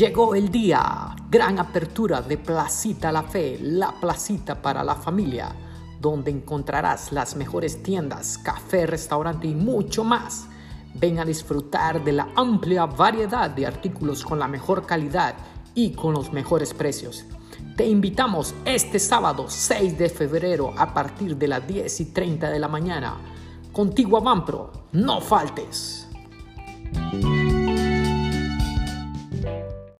Llegó el día, gran apertura de Placita La Fe, la placita para la familia, donde encontrarás las mejores tiendas, café, restaurante y mucho más. Ven a disfrutar de la amplia variedad de artículos con la mejor calidad y con los mejores precios. Te invitamos este sábado 6 de febrero a partir de las 10 y 30 de la mañana. Contigo a Vampro, no faltes.